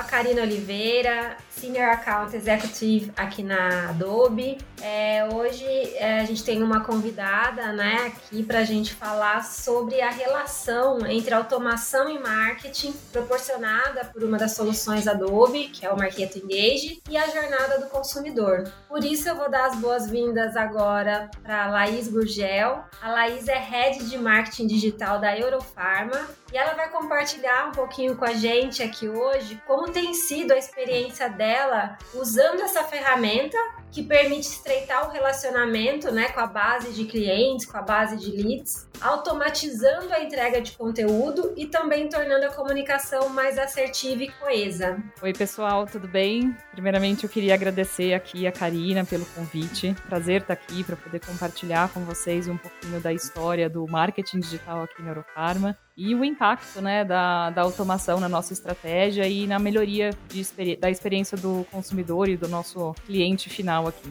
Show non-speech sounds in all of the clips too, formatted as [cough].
A Karina Oliveira, Senior Account Executive aqui na Adobe. É, hoje é, a gente tem uma convidada né, aqui para a gente falar sobre a relação entre automação e marketing proporcionada por uma das soluções Adobe, que é o Marketo Engage, e a jornada do consumidor. Por isso eu vou dar as boas-vindas agora para Laís Gurgel. A Laís é Head de Marketing Digital da Eurofarma e ela vai compartilhar um pouquinho com a gente aqui hoje como tem sido a experiência dela usando essa ferramenta que permite estreitar o relacionamento né, com a base de clientes, com a base de leads, automatizando a entrega de conteúdo e também tornando a comunicação mais assertiva e coesa. Oi, pessoal, tudo bem? Primeiramente, eu queria agradecer aqui a Karina pelo convite. Prazer estar aqui para poder compartilhar com vocês um pouquinho da história do marketing digital aqui na Eurofarma e o impacto né, da, da automação na nossa estratégia e na melhoria de, da experiência do consumidor e do nosso cliente final aqui.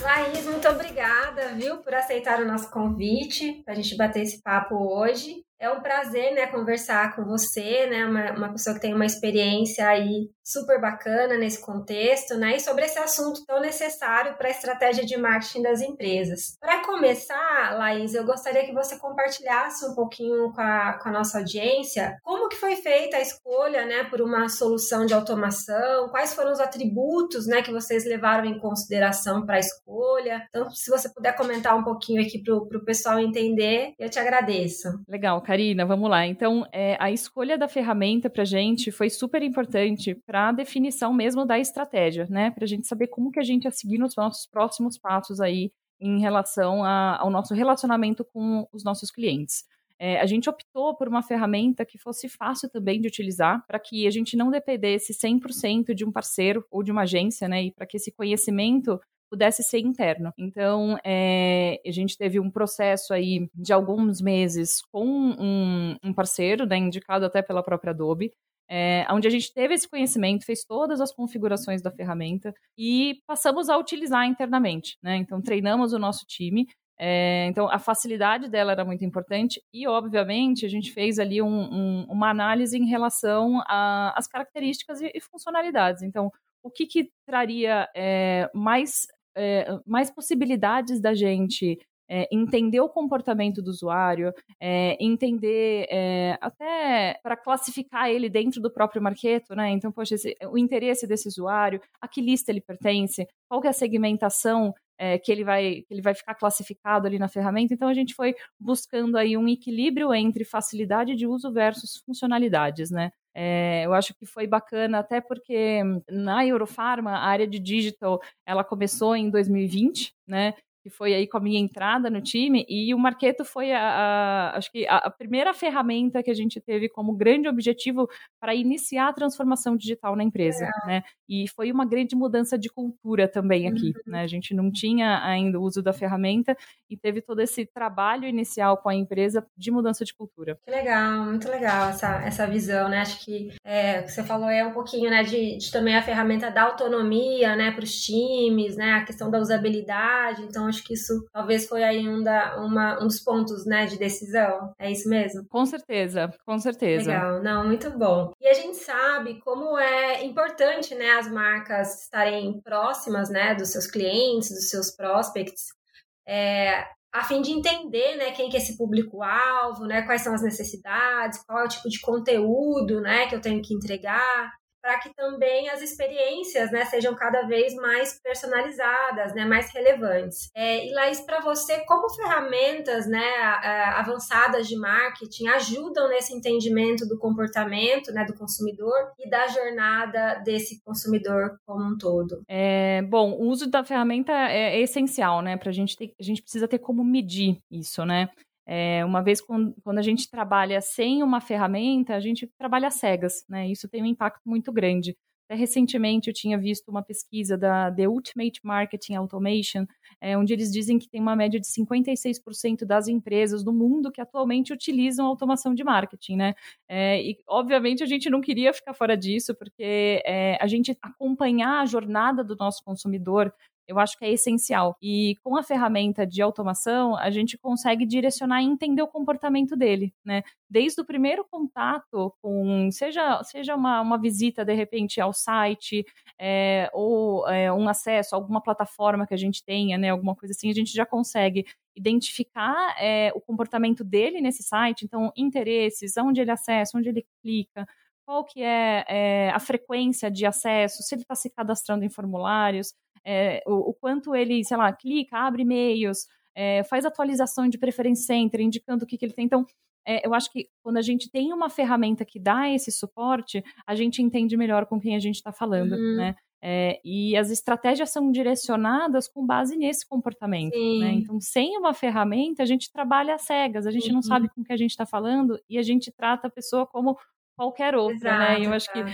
Laís, muito obrigada, viu, por aceitar o nosso convite para a gente bater esse papo hoje. É um prazer, né, conversar com você, né, uma, uma pessoa que tem uma experiência aí super bacana nesse contexto, né, e sobre esse assunto tão necessário para a estratégia de marketing das empresas. Para começar, Laís, eu gostaria que você compartilhasse um pouquinho com a, com a nossa audiência como que foi feita a escolha, né, por uma solução de automação, quais foram os atributos, né, que vocês levaram em consideração para a escolha. Então, se você puder comentar um pouquinho aqui para o pessoal entender, eu te agradeço. Legal, Karina, vamos lá. Então, é, a escolha da ferramenta para gente foi super importante para a definição mesmo da estratégia, né? Para a gente saber como que a gente ia seguir nos nossos próximos passos aí em relação a, ao nosso relacionamento com os nossos clientes. É, a gente optou por uma ferramenta que fosse fácil também de utilizar, para que a gente não dependesse 100% de um parceiro ou de uma agência, né? E para que esse conhecimento pudesse ser interno. Então, é, a gente teve um processo aí de alguns meses com um, um parceiro, né, indicado até pela própria Adobe, é, onde a gente teve esse conhecimento, fez todas as configurações da ferramenta e passamos a utilizar internamente. Né? Então, treinamos o nosso time. É, então, a facilidade dela era muito importante e, obviamente, a gente fez ali um, um, uma análise em relação às características e, e, funcionalidades. Então, o que, que traria é, mais é, mais possibilidades da gente é, entender o comportamento do usuário, é, entender é, até para classificar ele dentro do próprio marketo, né? Então, poxa, esse, o interesse desse usuário, a que lista ele pertence, qual é a segmentação que ele vai que ele vai ficar classificado ali na ferramenta. Então a gente foi buscando aí um equilíbrio entre facilidade de uso versus funcionalidades, né? É, eu acho que foi bacana, até porque na Eurofarma, a área de digital, ela começou em 2020, né? Que foi aí com a minha entrada no time, e o Marketo foi a, a acho que a, a, primeira ferramenta que a gente teve como grande objetivo para iniciar a transformação digital na empresa, é. né? E foi uma grande mudança de cultura também aqui, uhum. né? A gente não tinha ainda o uso da ferramenta e teve todo esse trabalho inicial com a empresa de mudança de cultura. Que legal, muito legal essa, essa visão, né? Acho que é, você falou é um pouquinho, né, de, de também a ferramenta da autonomia, né, para os times, né, a questão da usabilidade, então acho que isso talvez foi aí um, da, uma, um dos pontos, né, de decisão. É isso mesmo? Com certeza, com certeza. Legal, não, muito bom. E a gente sabe como é importante, né, as marcas estarem próximas, né, dos seus clientes, dos seus prospects, é, a fim de entender, né, quem que é esse público-alvo, né, quais são as necessidades, qual é o tipo de conteúdo, né, que eu tenho que entregar para que também as experiências né, sejam cada vez mais personalizadas, né, mais relevantes. É, e Laís, para você, como ferramentas né, avançadas de marketing ajudam nesse entendimento do comportamento né, do consumidor e da jornada desse consumidor como um todo? É, bom, o uso da ferramenta é, é essencial, né? Para a gente ter, a gente precisa ter como medir isso, né? É, uma vez quando, quando a gente trabalha sem uma ferramenta, a gente trabalha cegas, né? Isso tem um impacto muito grande. Até recentemente eu tinha visto uma pesquisa da The Ultimate Marketing Automation, é, onde eles dizem que tem uma média de 56% das empresas do mundo que atualmente utilizam automação de marketing, né? É, e obviamente a gente não queria ficar fora disso, porque é, a gente acompanhar a jornada do nosso consumidor eu acho que é essencial. E com a ferramenta de automação, a gente consegue direcionar e entender o comportamento dele, né? Desde o primeiro contato com, seja, seja uma, uma visita, de repente, ao site, é, ou é, um acesso a alguma plataforma que a gente tenha, né? Alguma coisa assim, a gente já consegue identificar é, o comportamento dele nesse site, então, interesses, onde ele acessa, onde ele clica, qual que é, é, a frequência de acesso, se ele está se cadastrando em formulários, é, o, o, quanto ele, sei lá, clica, abre e-mails, é, faz atualização de preferência center, indicando o que, que ele tem. Então, é, eu acho que quando a gente tem uma ferramenta que dá esse suporte, a gente entende melhor com quem a gente está falando, uhum. né? É, e as estratégias são direcionadas com base nesse comportamento. Né? Então, sem uma ferramenta, a gente trabalha às cegas, a gente uhum. não sabe com o que a gente está falando e a gente trata a pessoa como qualquer outra, exato, né? E eu acho que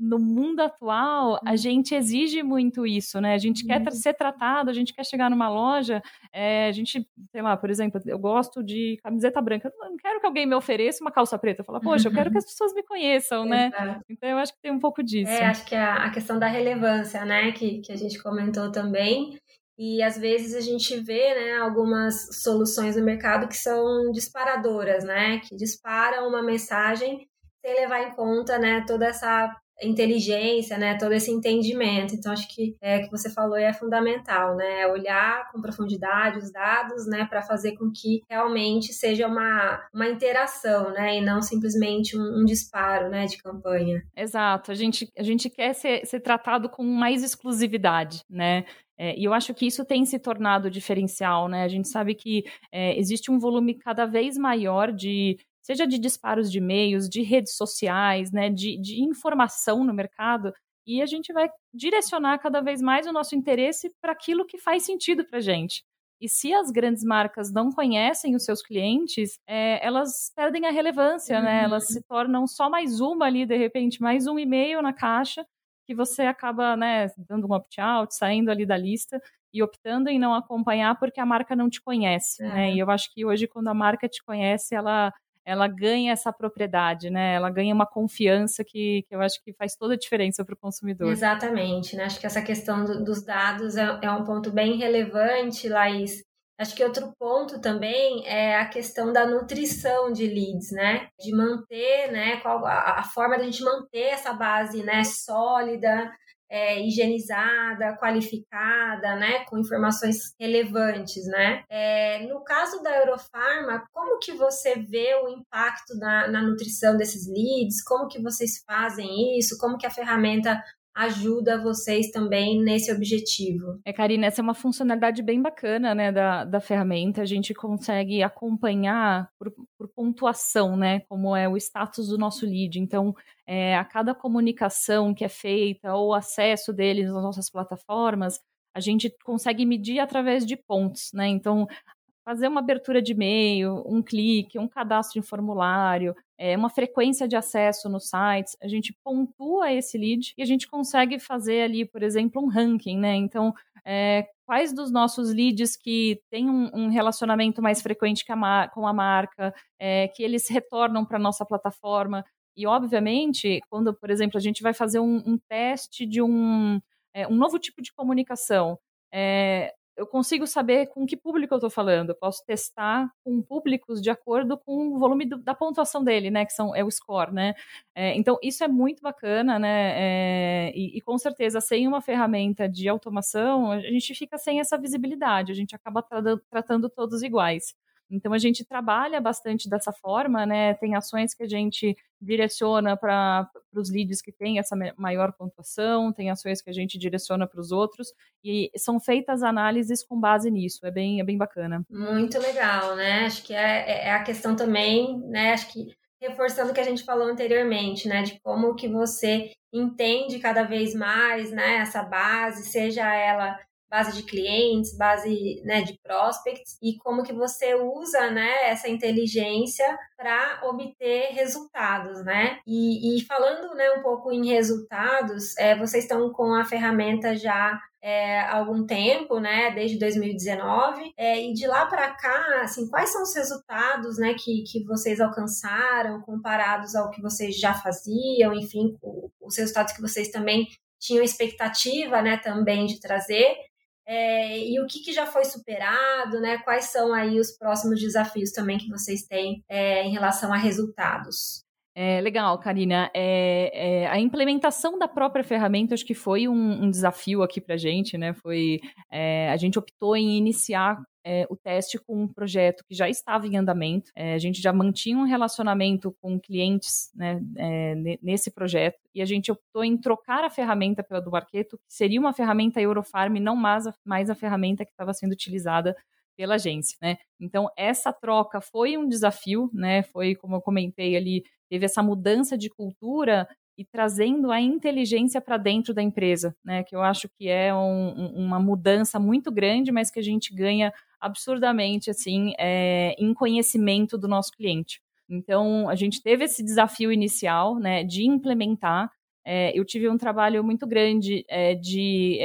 no mundo atual a uhum. gente exige muito isso, né? A gente quer uhum. ser tratado, a gente quer chegar numa loja, é, a gente, sei lá, por exemplo, eu gosto de camiseta branca, eu não quero que alguém me ofereça uma calça preta. Eu falo, poxa, eu quero que [laughs] as pessoas me conheçam, né? Então eu acho que tem um pouco disso. É, acho que a, a questão da relevância, né? Que, que a gente comentou também. E às vezes a gente vê né, algumas soluções no mercado que são disparadoras, né? Que disparam uma mensagem sem levar em conta, né, toda essa inteligência, né, todo esse entendimento. Então acho que é que você falou é fundamental, né, olhar com profundidade os dados, né, para fazer com que realmente seja uma, uma interação, né, e não simplesmente um, um disparo, né, de campanha. Exato. A gente a gente quer ser, ser tratado com mais exclusividade, né. É, e eu acho que isso tem se tornado diferencial, né? A gente sabe que é, existe um volume cada vez maior de seja de disparos de e-mails, de redes sociais, né, de, de informação no mercado, e a gente vai direcionar cada vez mais o nosso interesse para aquilo que faz sentido para a gente. E se as grandes marcas não conhecem os seus clientes, é, elas perdem a relevância, uhum. né? Elas se tornam só mais uma ali, de repente, mais um e-mail na caixa, que você acaba, né, dando um opt-out, saindo ali da lista e optando em não acompanhar porque a marca não te conhece, né? É. E eu acho que hoje, quando a marca te conhece, ela ela ganha essa propriedade, né? Ela ganha uma confiança que, que eu acho que faz toda a diferença para o consumidor. Exatamente, né? Acho que essa questão do, dos dados é, é um ponto bem relevante, Laís. Acho que outro ponto também é a questão da nutrição de leads, né? De manter, né? Qual a, a forma da gente manter essa base, né? Sólida, é, higienizada, qualificada, né, com informações relevantes, né. É, no caso da Eurofarma, como que você vê o impacto na, na nutrição desses leads? Como que vocês fazem isso? Como que a ferramenta ajuda vocês também nesse objetivo. É, Karina, essa é uma funcionalidade bem bacana, né, da, da ferramenta. A gente consegue acompanhar por, por pontuação, né, como é o status do nosso lead. Então, é, a cada comunicação que é feita ou acesso deles nas nossas plataformas, a gente consegue medir através de pontos, né? Então, fazer uma abertura de e-mail, um clique, um cadastro em formulário, é, uma frequência de acesso nos sites, a gente pontua esse lead e a gente consegue fazer ali, por exemplo, um ranking, né? Então, é, quais dos nossos leads que têm um, um relacionamento mais frequente a com a marca, é, que eles retornam para a nossa plataforma. E, obviamente, quando, por exemplo, a gente vai fazer um, um teste de um, é, um novo tipo de comunicação, é, eu consigo saber com que público eu estou falando. Eu posso testar com públicos de acordo com o volume do, da pontuação dele, né? Que são, é o score, né? É, então, isso é muito bacana, né? É, e, e, com certeza, sem uma ferramenta de automação, a gente fica sem essa visibilidade, a gente acaba tra tratando todos iguais. Então a gente trabalha bastante dessa forma, né? Tem ações que a gente direciona para os leads que têm essa maior pontuação, tem ações que a gente direciona para os outros e são feitas análises com base nisso. É bem, é bem bacana. Muito legal, né? Acho que é, é, é a questão também, né? Acho que reforçando o que a gente falou anteriormente, né? De como que você entende cada vez mais, né? Essa base, seja ela base de clientes, base né, de prospects e como que você usa né, essa inteligência para obter resultados, né? E, e, falando né, um pouco em resultados, é, vocês estão com a ferramenta já é, há algum tempo, né, desde 2019, é, e de lá para cá, assim, quais são os resultados, né, que, que vocês alcançaram comparados ao que vocês já faziam, enfim, os resultados que vocês também tinham expectativa, né, também de trazer, é, e o que, que, já foi superado, né? Quais são aí os próximos desafios também que vocês têm é, em relação a resultados? É, legal, Karina. É, é, a implementação da própria ferramenta acho que foi um, um desafio aqui para a gente, né? Foi é, a gente optou em iniciar é, o teste com um projeto que já estava em andamento. É, a gente já mantinha um relacionamento com clientes né, nesse projeto e a gente optou em trocar a ferramenta pela do Barqueto, que seria uma ferramenta Eurofarm, não mais a, mais a ferramenta que estava sendo utilizada pela agência, né? Então essa troca foi um desafio, né? Foi como eu comentei ali teve essa mudança de cultura e trazendo a inteligência para dentro da empresa, né? Que eu acho que é um, uma mudança muito grande, mas que a gente ganha absurdamente assim é, em conhecimento do nosso cliente. Então a gente teve esse desafio inicial, né, de implementar é, eu tive um trabalho muito grande é, de,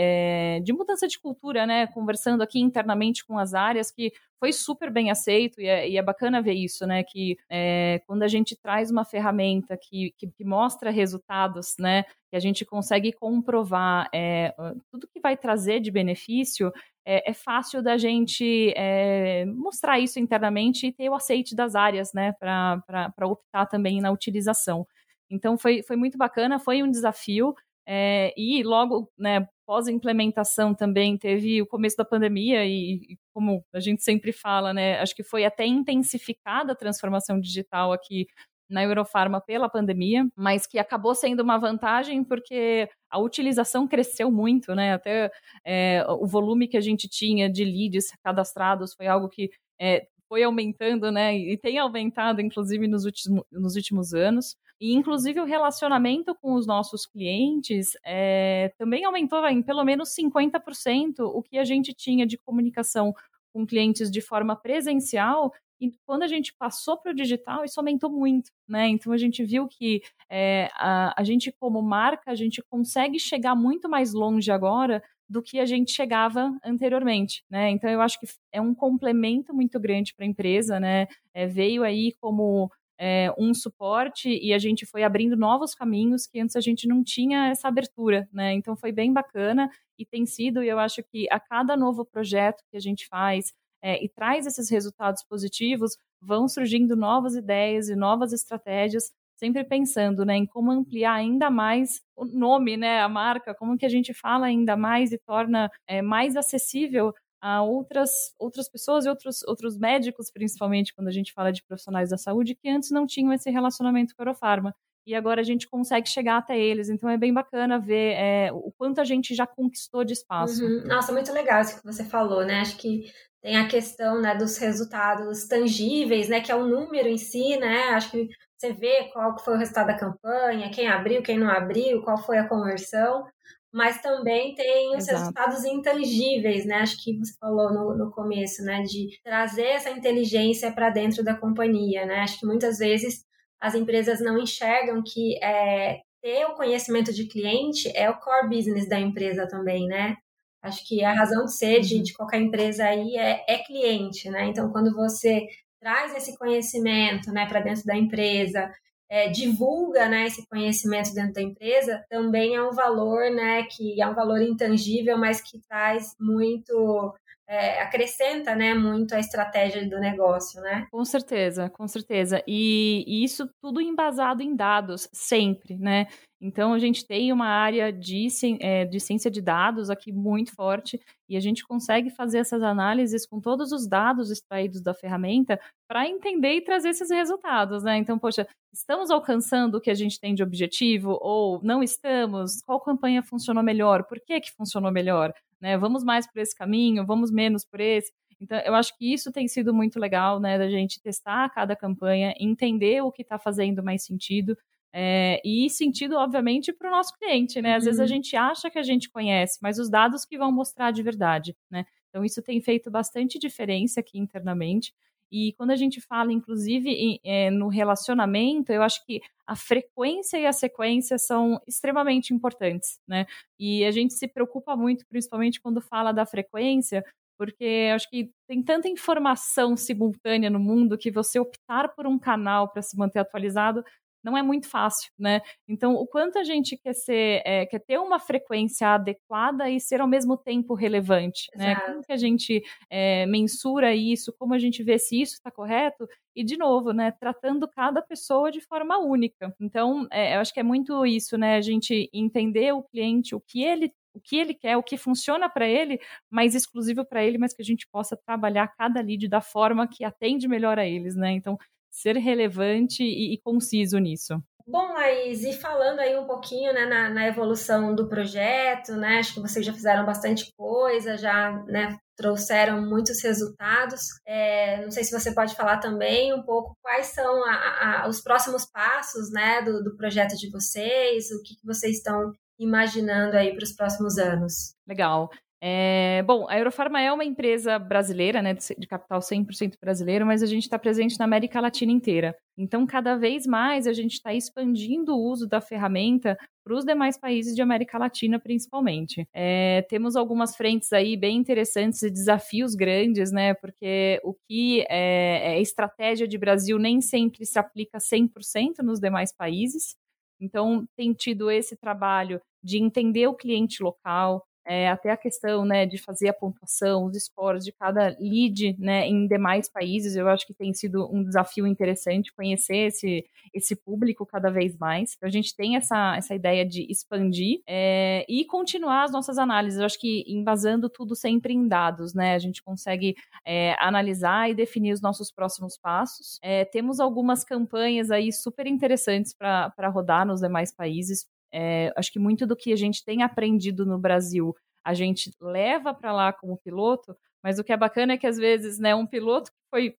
de mudança de cultura, né? Conversando aqui internamente com as áreas, que foi super bem aceito e é, e é bacana ver isso, né? Que é, quando a gente traz uma ferramenta que, que, que, mostra resultados, né? Que a gente consegue comprovar é, tudo que vai trazer de benefício, é, é, fácil da gente é, mostrar isso internamente e ter o aceite das áreas, né, para optar também na utilização. Então foi, foi muito bacana, foi um desafio. É, e logo, né, pós-implementação também teve o começo da pandemia e, e, como a gente sempre fala, né, acho que foi até intensificada a transformação digital aqui na Eurofarma pela pandemia, mas que acabou sendo uma vantagem porque a utilização cresceu muito, né? Até é, o volume que a gente tinha de leads cadastrados foi algo que é, foi aumentando, né? E tem aumentado, inclusive, nos últimos, nos últimos anos. E, inclusive, o relacionamento com os nossos clientes é, também aumentou em pelo menos 50% o que a gente tinha de comunicação com clientes de forma presencial. E quando a gente passou para o digital, isso aumentou muito, né? Então a gente viu que é, a, a gente, como marca, a gente consegue chegar muito mais longe agora do que a gente chegava anteriormente, né? Então eu acho que é um complemento muito grande para a empresa, né? É, veio aí como é, um suporte e a gente foi abrindo novos caminhos que antes a gente não tinha essa abertura, né? Então foi bem bacana e tem sido, e eu acho que a cada novo projeto que a gente faz é, e traz esses resultados positivos, vão surgindo novas ideias e novas estratégias, sempre pensando né, em como ampliar ainda mais o nome, né, a marca, como que a gente fala ainda mais e torna é, mais acessível a outras, outras pessoas e outros, outros médicos, principalmente quando a gente fala de profissionais da saúde, que antes não tinham esse relacionamento com a Aerofarma. E agora a gente consegue chegar até eles. Então é bem bacana ver é, o quanto a gente já conquistou de espaço. Uhum. Nossa, muito legal isso que você falou, né? Acho que tem a questão né, dos resultados tangíveis, né? Que é o número em si, né? Acho que você vê qual foi o resultado da campanha, quem abriu, quem não abriu, qual foi a conversão mas também tem os Exato. resultados intangíveis, né? Acho que você falou no, no começo, né? De trazer essa inteligência para dentro da companhia, né? Acho que muitas vezes as empresas não enxergam que é, ter o conhecimento de cliente é o core business da empresa também, né? Acho que a razão de ser de, uhum. de qualquer empresa aí é, é cliente, né? Então, quando você traz esse conhecimento né, para dentro da empresa, é, divulga né, esse conhecimento dentro da empresa, também é um valor né, que é um valor intangível, mas que traz muito é, acrescenta né, muito a estratégia do negócio, né? Com certeza, com certeza. E, e, isso tudo embasado em dados, sempre, né? Então, a gente tem uma área de, é, de ciência de dados aqui muito forte e a gente consegue fazer essas análises com todos os dados extraídos da ferramenta para entender e trazer esses resultados, né? Então, poxa, estamos alcançando o que a gente tem de objetivo ou não estamos? Qual campanha funcionou melhor? Por que, que funcionou melhor? Né? Vamos mais por esse caminho, vamos menos por esse. Então, eu acho que isso tem sido muito legal, né, da gente testar cada campanha, entender o que está fazendo mais sentido É, e sentido, obviamente, para o nosso cliente, né? Às vezes a uhum. gente acha que a gente conhece, mas os dados que vão mostrar de verdade, né? Então, isso tem feito bastante diferença aqui internamente. E quando a gente fala, inclusive, em, é, no relacionamento, eu acho que a frequência e a sequência são extremamente importantes, né? E a gente se preocupa muito, principalmente quando fala da frequência, porque acho que tem tanta informação simultânea no mundo que você optar por um canal para se manter atualizado não é muito fácil, né? Então, o quanto a gente quer ser, é, quer ter uma frequência adequada e ser ao mesmo tempo relevante, né? Exato. né? Como que a gente é, mensura isso? Como a gente vê se isso está correto? E de novo, né? Tratando cada pessoa de forma única. Então, é, eu acho que é muito isso, né? A gente entender o cliente, o que ele o que ele quer, o que funciona para ele, mais exclusivo para ele, mas que a gente possa trabalhar cada lead da forma que atende melhor a eles, né? Então, ser relevante e, e conciso nisso. Bom, Laís, e falando aí um pouquinho né, na, na, evolução do projeto, né? Acho que vocês já fizeram bastante coisa, já né, trouxeram muitos resultados. É, não sei se você pode falar também um pouco quais são a, a, os próximos passos né, do, do, projeto de vocês, o que, que vocês estão imaginando aí para os próximos anos. Legal. É, bom, a Eurofarma é uma empresa brasileira, né, de capital 100% brasileiro, mas a gente está presente na América Latina inteira. Então, cada vez mais a gente está expandindo o uso da ferramenta para os demais países de América Latina, principalmente. É, temos algumas frentes aí bem interessantes e desafios grandes, né? Porque o que é, é estratégia de Brasil nem sempre se aplica 100% nos demais países. Então, tem tido esse trabalho de entender o cliente local, é, até a questão né, de fazer a pontuação, os scores de cada lead né, em demais países, eu acho que tem sido um desafio interessante conhecer esse, esse público cada vez mais. Então, a gente tem essa, essa ideia de expandir é, e continuar as nossas análises. Eu acho que embasando tudo sempre em dados, né? A gente consegue é, analisar e definir os nossos próximos passos. É, temos algumas campanhas aí super interessantes para rodar nos demais países. É, acho que muito do que a gente tem aprendido no Brasil, a gente leva para lá como piloto, mas o que é bacana é que às vezes, né, um piloto que foi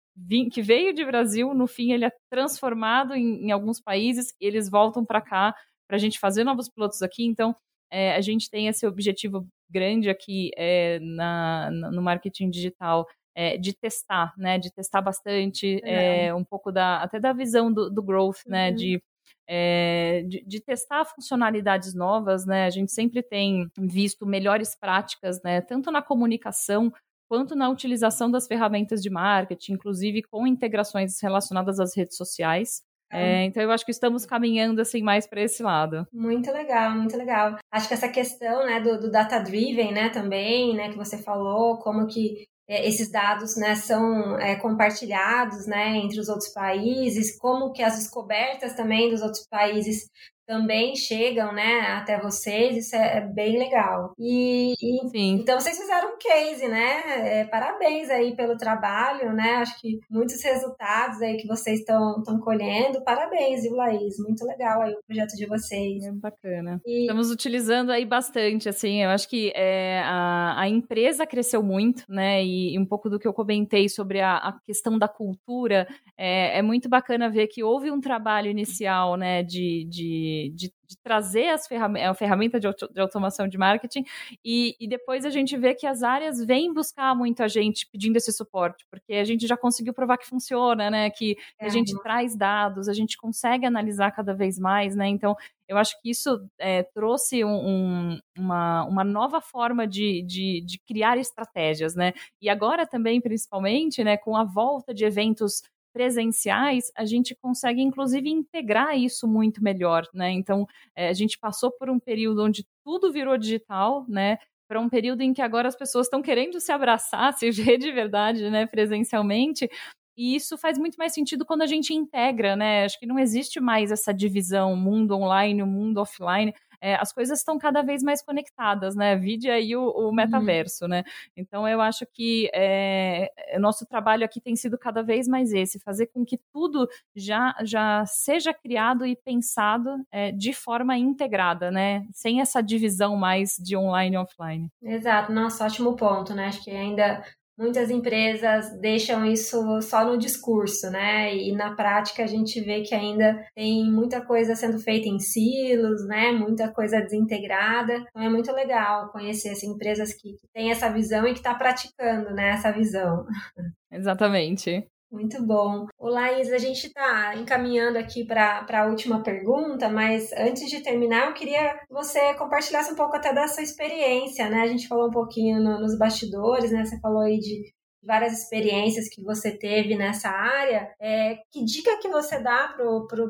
que veio de Brasil, no fim ele é transformado em, em alguns países, e eles voltam para cá para a gente fazer novos pilotos aqui. Então, é, a gente tem esse objetivo grande aqui é, na, no marketing digital é, de testar, né? De testar bastante, é, um pouco da até da visão do, do growth, né, uhum. né? De é, de, de, testar funcionalidades novas, né? A gente sempre tem visto melhores práticas, né? Tanto na comunicação quanto na utilização das ferramentas de marketing, inclusive com integrações relacionadas às redes sociais. É, então eu acho que estamos caminhando assim mais para esse lado. Muito legal, muito legal. Acho que essa questão, né, do, do data driven, né, também, né, que você falou, como que é, esses dados né, são é, compartilhados né, entre os outros países, como que as descobertas também dos outros países também chegam, né, até vocês, isso é, é bem legal. E, e então vocês fizeram um case, né? É, parabéns aí pelo trabalho, né? Acho que muitos resultados aí que vocês estão colhendo. Parabéns, viu, Laís? Muito legal aí o projeto de vocês. É bacana. E... Estamos utilizando aí bastante, assim, eu acho que é, a, a empresa cresceu muito, né? E, e, um pouco do que eu comentei sobre a, a questão da cultura, é, é muito bacana ver que houve um trabalho inicial, né, de, de de, de, trazer as ferramentas, a ferramenta de, auto, de automação de marketing e, e, depois a gente vê que as áreas vêm buscar muito a gente pedindo esse suporte, porque a gente já conseguiu provar que funciona, né? Que é. a gente traz dados, a gente consegue analisar cada vez mais, né? Então, eu acho que isso é, trouxe um, um, uma, uma nova forma de, de, de criar estratégias, né? E agora também, principalmente, né, com a volta de eventos presenciais, a gente consegue inclusive integrar isso muito melhor, né? Então, é, a gente passou por um período onde tudo virou digital, né? Para um período em que agora as pessoas estão querendo se abraçar, [laughs] se ver de verdade, né, presencialmente, e isso faz muito mais sentido quando a gente integra, né? Acho que não existe mais essa divisão mundo online, o mundo offline é, as coisas estão cada vez mais conectadas, né? Vide aí o, o uhum. metaverso, uhum. né? Então eu acho que é, nosso trabalho aqui tem sido cada vez mais esse, fazer com que tudo já, já seja criado e pensado é, de forma integrada, né? Sem essa divisão mais de online e offline. Exato, nossa, ótimo ponto, né? Acho que ainda muitas empresas deixam isso só no discurso, né? E na prática a gente vê que ainda tem muita coisa sendo feita em silos, né? Muita coisa desintegrada. Então é muito legal conhecer assim, empresas que, têm essa visão e que estão tá praticando né, essa visão. Exatamente. Muito bom. O Laís, a gente está encaminhando aqui para a última pergunta, mas antes de terminar, eu queria que você compartilhasse um pouco até da sua experiência, né? A gente falou um pouquinho no, nos bastidores, né? Você falou aí de várias experiências que você teve nessa área. É, que dica que você dá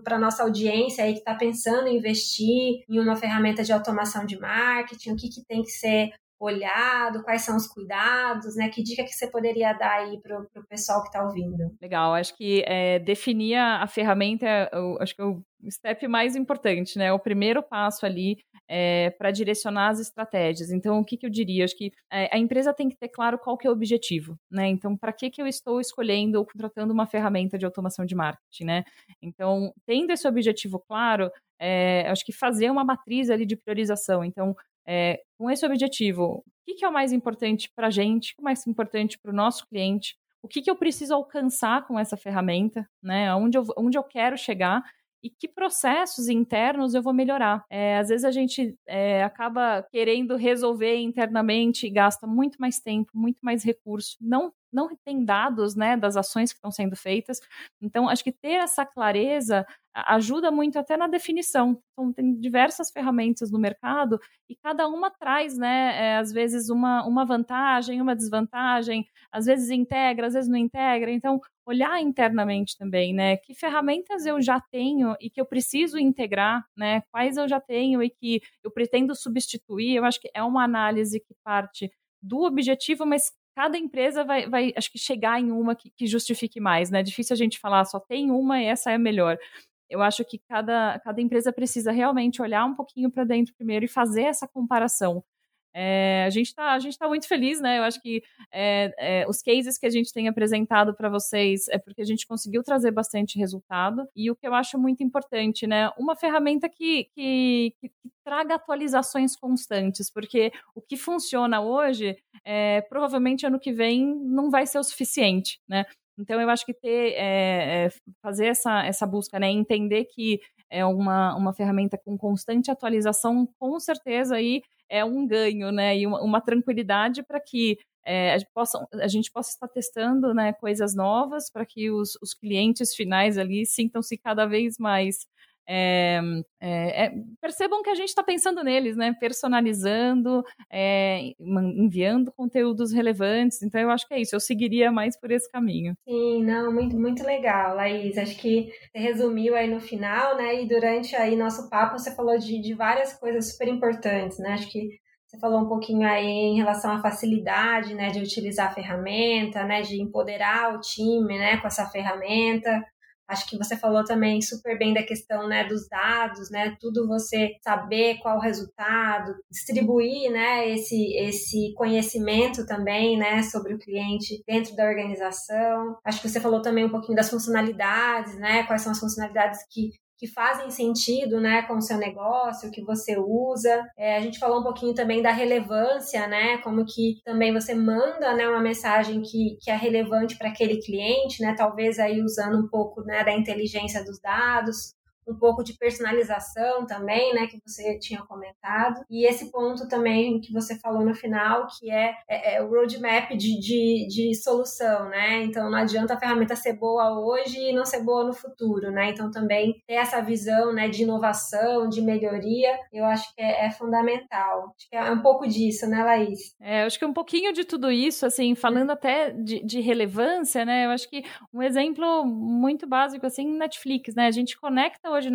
para a nossa audiência aí que está pensando em investir em uma ferramenta de automação de marketing? O que, que tem que ser olhado, quais são os cuidados, né? Que dica que você poderia dar aí para o pessoal que está ouvindo? Legal, acho que é, definir a ferramenta, eu, acho que é o step mais importante, né? O primeiro passo ali é, para direcionar as estratégias. Então, o que, que eu diria? Acho que é, a empresa tem que ter claro qual que é o objetivo, né? Então, para que, que eu estou escolhendo ou contratando uma ferramenta de automação de marketing, né? Então, tendo esse objetivo claro, é, acho que fazer uma matriz ali de priorização. Então, é, com esse objetivo, o que, é o mais importante para a gente, o mais importante para o nosso cliente, o que, que eu preciso alcançar com essa ferramenta, né? Onde eu, onde eu quero chegar e que processos internos eu vou melhorar. É, às vezes a gente é, acaba querendo resolver internamente e gasta muito mais tempo, muito mais recurso, não não tem dados né, das ações que estão sendo feitas. Então, acho que ter essa clareza ajuda muito até na definição. Então, tem diversas ferramentas no mercado e cada uma traz, né, é, às vezes, uma, uma vantagem, uma desvantagem, às vezes integra, às vezes não integra. Então, olhar internamente também, né, que ferramentas eu já tenho e que eu preciso integrar, né, quais eu já tenho e que eu pretendo substituir. Eu acho que é uma análise que parte do objetivo, mas cada empresa vai, vai, acho que chegar em uma que, que justifique mais, né? É difícil a gente falar só tem uma e essa é a melhor. Eu acho que cada, cada empresa precisa realmente olhar um pouquinho para dentro primeiro e fazer essa comparação. É, a gente está tá muito feliz, né? Eu acho que é, é, os cases que a gente tem apresentado para vocês é porque a gente conseguiu trazer bastante resultado. E o que eu acho muito importante, né? Uma ferramenta que, que, que traga atualizações constantes, porque o que funciona hoje, é, provavelmente ano que vem não vai ser o suficiente, né? Então eu acho que ter é, fazer essa, essa busca, né, entender que é uma, uma ferramenta com constante atualização, com certeza aí é um ganho, né? E uma, uma tranquilidade para que é, a, gente possa, a gente possa estar testando né, coisas novas para que os, os clientes finais ali sintam-se cada vez mais é, é, é, percebam que a gente está pensando neles, né? Personalizando, é, enviando conteúdos relevantes. Então, eu acho que é isso. Eu seguiria mais por esse caminho. Sim, não, muito, muito legal, Laís. Acho que você resumiu aí no final, né? E durante aí nosso papo você falou de, de várias coisas super importantes, né? Acho que você falou um pouquinho aí em relação à facilidade, né, de utilizar a ferramenta, né, de empoderar o time, né, com essa ferramenta. Acho que você falou também super bem da questão né, dos dados, né? Tudo você saber qual o resultado, distribuir né, esse, esse conhecimento também né, sobre o cliente dentro da organização. Acho que você falou também um pouquinho das funcionalidades, né? Quais são as funcionalidades que que fazem sentido, né, com o seu negócio, que você usa. É, a gente falou um pouquinho também da relevância, né, como que também você manda, né, uma mensagem que, que é relevante para aquele cliente, né, talvez aí usando um pouco, né, da inteligência dos dados um pouco de personalização também, né, que você tinha comentado. E esse ponto também que você falou no final, que é, é, é o roadmap de, de, de, solução, né? Então não adianta a ferramenta ser boa hoje e não ser boa no futuro, né? Então também ter essa visão, né, de inovação, de melhoria, eu acho que é, é fundamental. Acho que é um pouco disso, né, Laís? É, eu acho que um pouquinho de tudo isso, assim, falando até de, de relevância, né? Eu acho que um exemplo muito básico, assim, Netflix, né? A gente conecta hoje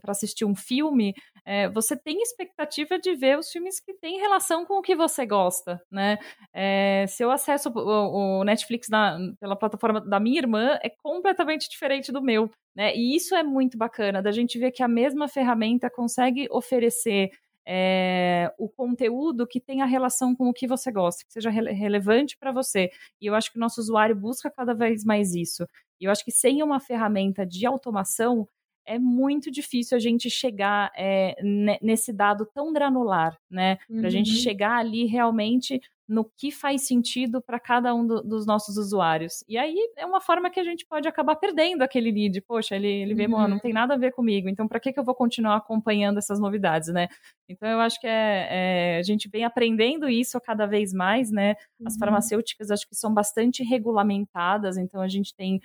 para assistir um filme, é, você tem expectativa de ver os filmes que têm relação com o que você gosta, né? É, se eu acesso o, o Netflix na, pela plataforma da minha irmã, é completamente diferente do meu, né? E isso é muito bacana, da gente ver que a mesma ferramenta consegue oferecer é, o conteúdo que tenha relação com o que você gosta, que seja re relevante para você. E eu acho que o nosso usuário busca cada vez mais isso. E eu acho que sem uma ferramenta de automação, é muito difícil a gente chegar é, nesse dado tão granular, né? Para a gente uhum. chegar ali realmente no que faz sentido para cada um do, dos nossos usuários. E aí é uma forma que a gente pode acabar perdendo aquele lead. Poxa, ele, ele vê, uhum. não tem nada a ver comigo, então para que, que eu vou continuar acompanhando essas novidades, né? Então eu acho que é, é, a gente vem aprendendo isso cada vez mais, né? As uhum. farmacêuticas acho que são bastante regulamentadas, então a gente tem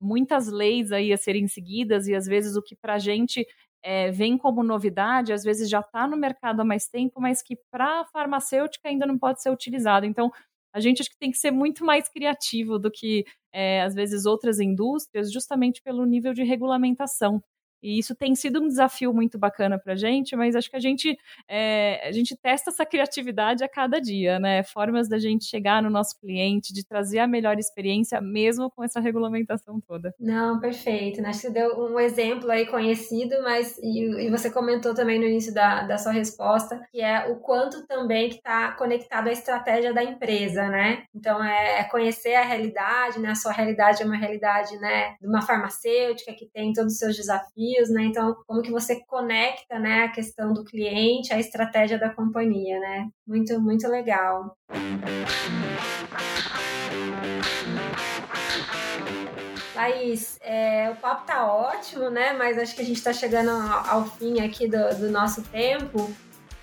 muitas leis aí a serem seguidas e às vezes o que para a gente é, vem como novidade, às vezes já está no mercado há mais tempo, mas que para a farmacêutica ainda não pode ser utilizado. Então, a gente acho que tem que ser muito mais criativo do que, é, às vezes, outras indústrias, justamente pelo nível de regulamentação. E isso tem sido um desafio muito bacana para a gente, mas acho que a gente, é, a gente testa essa criatividade a cada dia, né? Formas da gente chegar no nosso cliente, de trazer a melhor experiência, mesmo com essa regulamentação toda. Não, perfeito. Né? Acho que você deu um exemplo aí conhecido, mas e, e você comentou também no início da, da sua resposta, que é o quanto também que está conectado à estratégia da empresa, né? Então, é, é conhecer a realidade, né? A sua realidade é uma realidade, né? De uma farmacêutica que tem todos os seus desafios, desafios, né? Então, como que você conecta, né, a questão do cliente à estratégia da companhia, né? Muito, muito legal. Laís, é, o papo tá ótimo, né? Mas acho que a gente está chegando ao, ao, fim aqui do, do nosso tempo.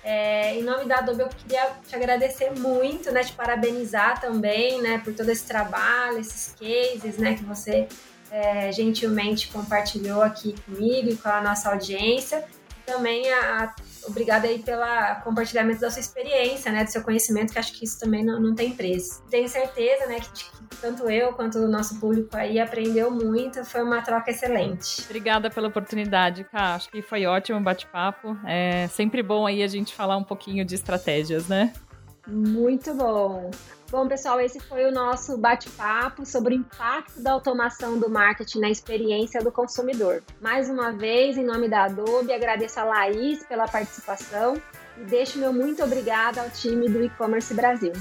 É, em nome da Adobe, eu queria te agradecer muito, né? Te parabenizar também, né? Por todo esse trabalho, esses cases, né? Que você é, gentilmente compartilhou aqui comigo e com a nossa audiência. Também a, a, obrigada aí pelo compartilhamento da sua experiência, né, do seu conhecimento, que acho que isso também não, não tem preço. Tenho certeza, né, que, que tanto eu quanto o nosso público aí aprendeu muito, foi uma troca excelente. Obrigada pela oportunidade, Cá. Acho que foi ótimo o bate-papo. É sempre bom aí a gente falar um pouquinho de estratégias, né? Muito bom. Bom, pessoal, esse foi o nosso bate-papo sobre o impacto da automação do marketing na experiência do consumidor. Mais uma vez, em nome da Adobe, agradeço a Laís pela participação e deixo meu muito obrigada ao time do e-commerce Brasil.